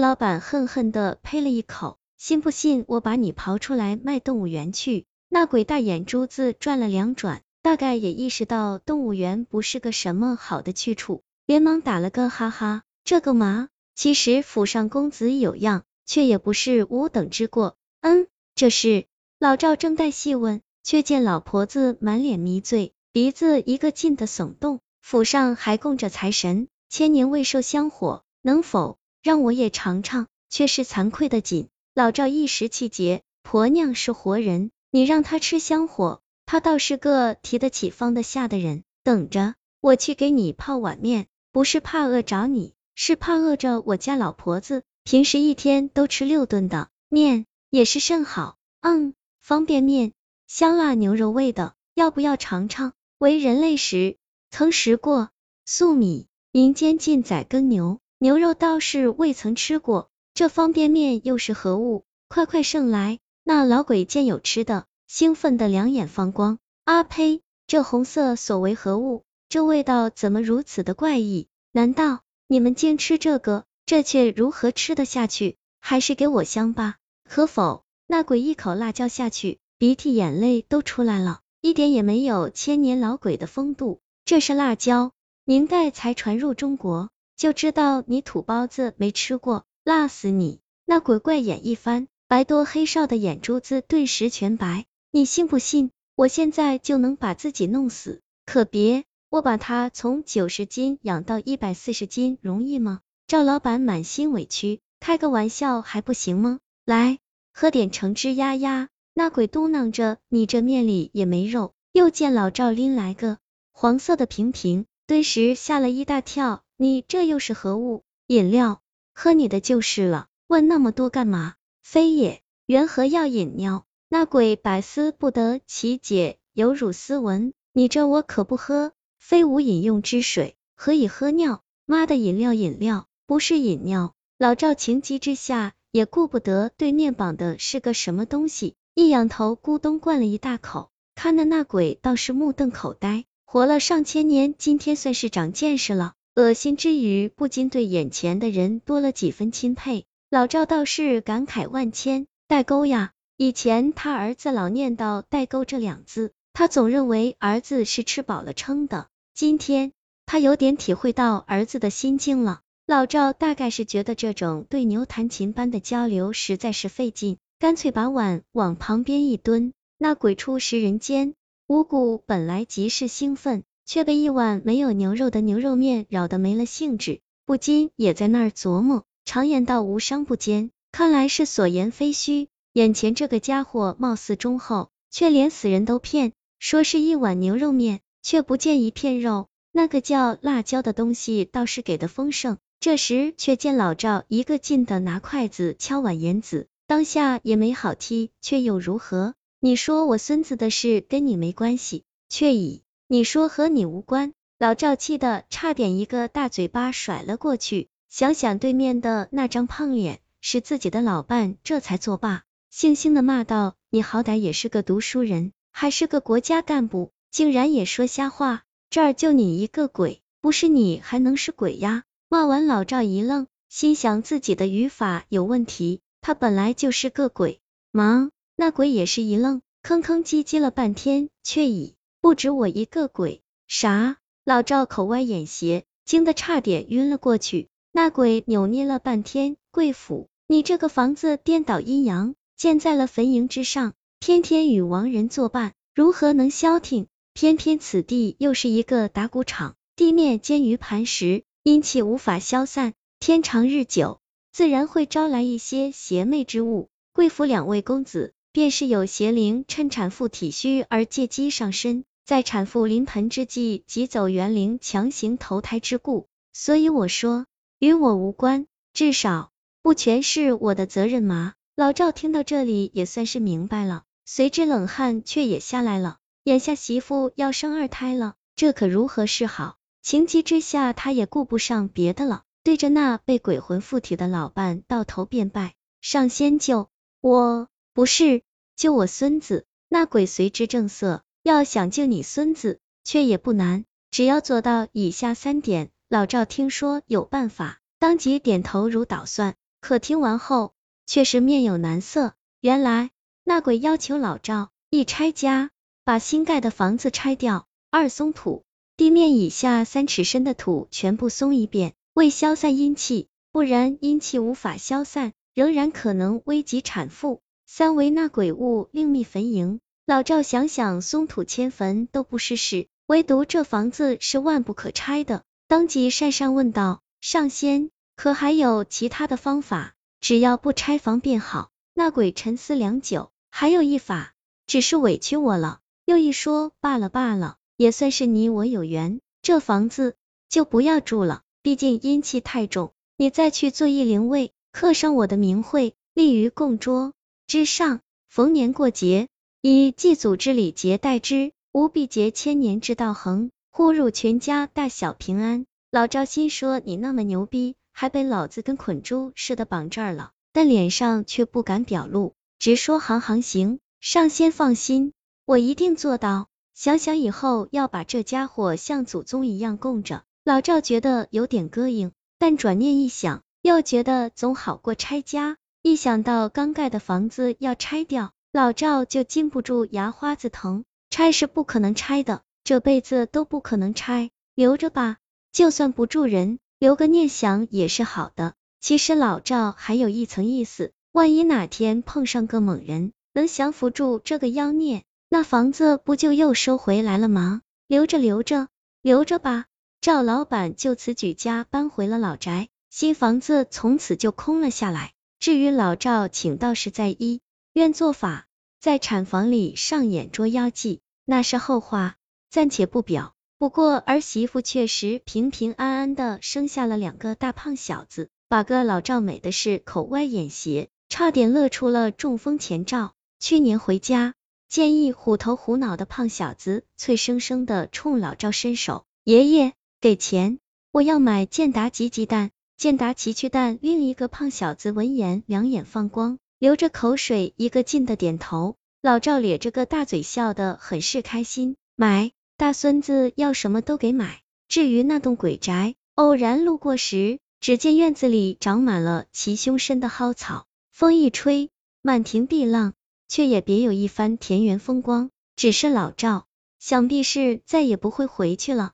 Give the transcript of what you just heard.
老板恨恨的呸了一口，信不信我把你刨出来卖动物园去？那鬼大眼珠子转了两转，大概也意识到动物园不是个什么好的去处，连忙打了个哈哈。这个嘛，其实府上公子有样，却也不是无等之过。嗯，这是。老赵正待细问，却见老婆子满脸迷醉，鼻子一个劲的耸动。府上还供着财神，千年未受香火，能否？让我也尝尝，却是惭愧的紧。老赵一时气结，婆娘是活人，你让她吃香火，她倒是个提得起放得下的人。等着，我去给你泡碗面，不是怕饿着你，是怕饿着我家老婆子。平时一天都吃六顿的面，也是甚好。嗯，方便面，香辣牛肉味的，要不要尝尝？为人类时曾食过粟米，民间禁宰耕牛。牛肉倒是未曾吃过，这方便面又是何物？快快盛来！那老鬼见有吃的，兴奋的两眼放光。啊呸！这红色所为何物？这味道怎么如此的怪异？难道你们竟吃这个？这却如何吃得下去？还是给我香吧，可否？那鬼一口辣椒下去，鼻涕眼泪都出来了，一点也没有千年老鬼的风度。这是辣椒，明代才传入中国。就知道你土包子没吃过，辣死你！那鬼怪眼一翻，白多黑少的眼珠子顿时全白。你信不信？我现在就能把自己弄死？可别，我把他从九十斤养到一百四十斤容易吗？赵老板满心委屈，开个玩笑还不行吗？来，喝点橙汁压压。那鬼嘟囔着，你这面里也没肉。又见老赵拎来个黄色的瓶瓶，顿时吓了一大跳。你这又是何物？饮料，喝你的就是了。问那么多干嘛？非也，缘何要饮料？那鬼百思不得其解，有辱斯文。你这我可不喝，非无饮用之水，何以喝尿？妈的，饮料饮料，不是饮料。老赵情急之下，也顾不得对面绑的是个什么东西，一仰头咕咚灌了一大口，看的那鬼倒是目瞪口呆。活了上千年，今天算是长见识了。恶心之余，不禁对眼前的人多了几分钦佩。老赵倒是感慨万千，代沟呀！以前他儿子老念叨代沟这两字，他总认为儿子是吃饱了撑的。今天他有点体会到儿子的心境了。老赵大概是觉得这种对牛弹琴般的交流实在是费劲，干脆把碗往旁边一蹲。那鬼畜食人间，五谷本来极是兴奋。却被一碗没有牛肉的牛肉面扰得没了兴致，不禁也在那儿琢磨：常言道无商不奸，看来是所言非虚。眼前这个家伙貌似忠厚，却连死人都骗，说是一碗牛肉面，却不见一片肉。那个叫辣椒的东西倒是给的丰盛。这时却见老赵一个劲的拿筷子敲碗言子，当下也没好踢，却又如何？你说我孙子的事跟你没关系，却已。你说和你无关，老赵气的差点一个大嘴巴甩了过去。想想对面的那张胖脸是自己的老伴，这才作罢，悻悻的骂道：“你好歹也是个读书人，还是个国家干部，竟然也说瞎话！这儿就你一个鬼，不是你还能是鬼呀？”骂完，老赵一愣，心想自己的语法有问题，他本来就是个鬼吗？那鬼也是一愣，吭吭唧唧了半天，却已。不止我一个鬼，啥？老赵口歪眼斜，惊得差点晕了过去。那鬼扭捏了半天，贵府，你这个房子颠倒阴阳，建在了坟茔之上，天天与亡人作伴，如何能消停？偏偏此地又是一个打谷场，地面坚于磐石，阴气无法消散，天长日久，自然会招来一些邪魅之物。贵府两位公子，便是有邪灵趁产妇体虚而借机上身。在产妇临盆之际，急走园林，强行投胎之故，所以我说与我无关，至少不全是我的责任嘛。老赵听到这里也算是明白了，随之冷汗却也下来了。眼下媳妇要生二胎了，这可如何是好？情急之下，他也顾不上别的了，对着那被鬼魂附体的老伴倒头便拜：上仙救我，不是救我孙子。那鬼随之正色。要想救你孙子，却也不难，只要做到以下三点。老赵听说有办法，当即点头如捣蒜。可听完后却是面有难色。原来那鬼要求老赵一拆家，把新盖的房子拆掉，二松土，地面以下三尺深的土全部松一遍，为消散阴气，不然阴气无法消散，仍然可能危及产妇。三为那鬼物另觅坟茔。老赵想想，松土迁坟都不是事，唯独这房子是万不可拆的，当即讪讪问道：“上仙，可还有其他的方法？只要不拆房便好。”那鬼沉思良久，还有一法，只是委屈我了。又一说罢了罢了，也算是你我有缘，这房子就不要住了，毕竟阴气太重。你再去做一灵位，刻上我的名讳，立于供桌之上，逢年过节。以祭祖之礼节待之，吾必结千年之道恒，呼入全家大小平安。老赵心说：“你那么牛逼，还被老子跟捆猪似的绑这儿了。”但脸上却不敢表露，直说：“行行行，上仙放心，我一定做到。想想以后要把这家伙像祖宗一样供着。”老赵觉得有点膈应，但转念一想，又觉得总好过拆家。一想到刚盖的房子要拆掉，老赵就禁不住牙花子疼，拆是不可能拆的，这辈子都不可能拆，留着吧，就算不住人，留个念想也是好的。其实老赵还有一层意思，万一哪天碰上个猛人，能降服住这个妖孽，那房子不就又收回来了吗？留着留着留着吧。赵老板就此举家搬回了老宅，新房子从此就空了下来。至于老赵请道士再医。愿做法，在产房里上演捉妖记，那是后话，暂且不表。不过儿媳妇确实平平安安的生下了两个大胖小子，把个老赵美的是口歪眼斜，差点乐出了中风前兆。去年回家，见一虎头虎脑的胖小子，脆生生的冲老赵伸手：“爷爷，给钱，我要买健达吉吉蛋，健达奇趣蛋。”另一个胖小子闻言，两眼放光。流着口水，一个劲的点头。老赵咧着个大嘴，笑得很是开心。买，大孙子要什么都给买。至于那栋鬼宅，偶然路过时，只见院子里长满了齐胸深的蒿草，风一吹，满庭碧浪，却也别有一番田园风光。只是老赵，想必是再也不会回去了。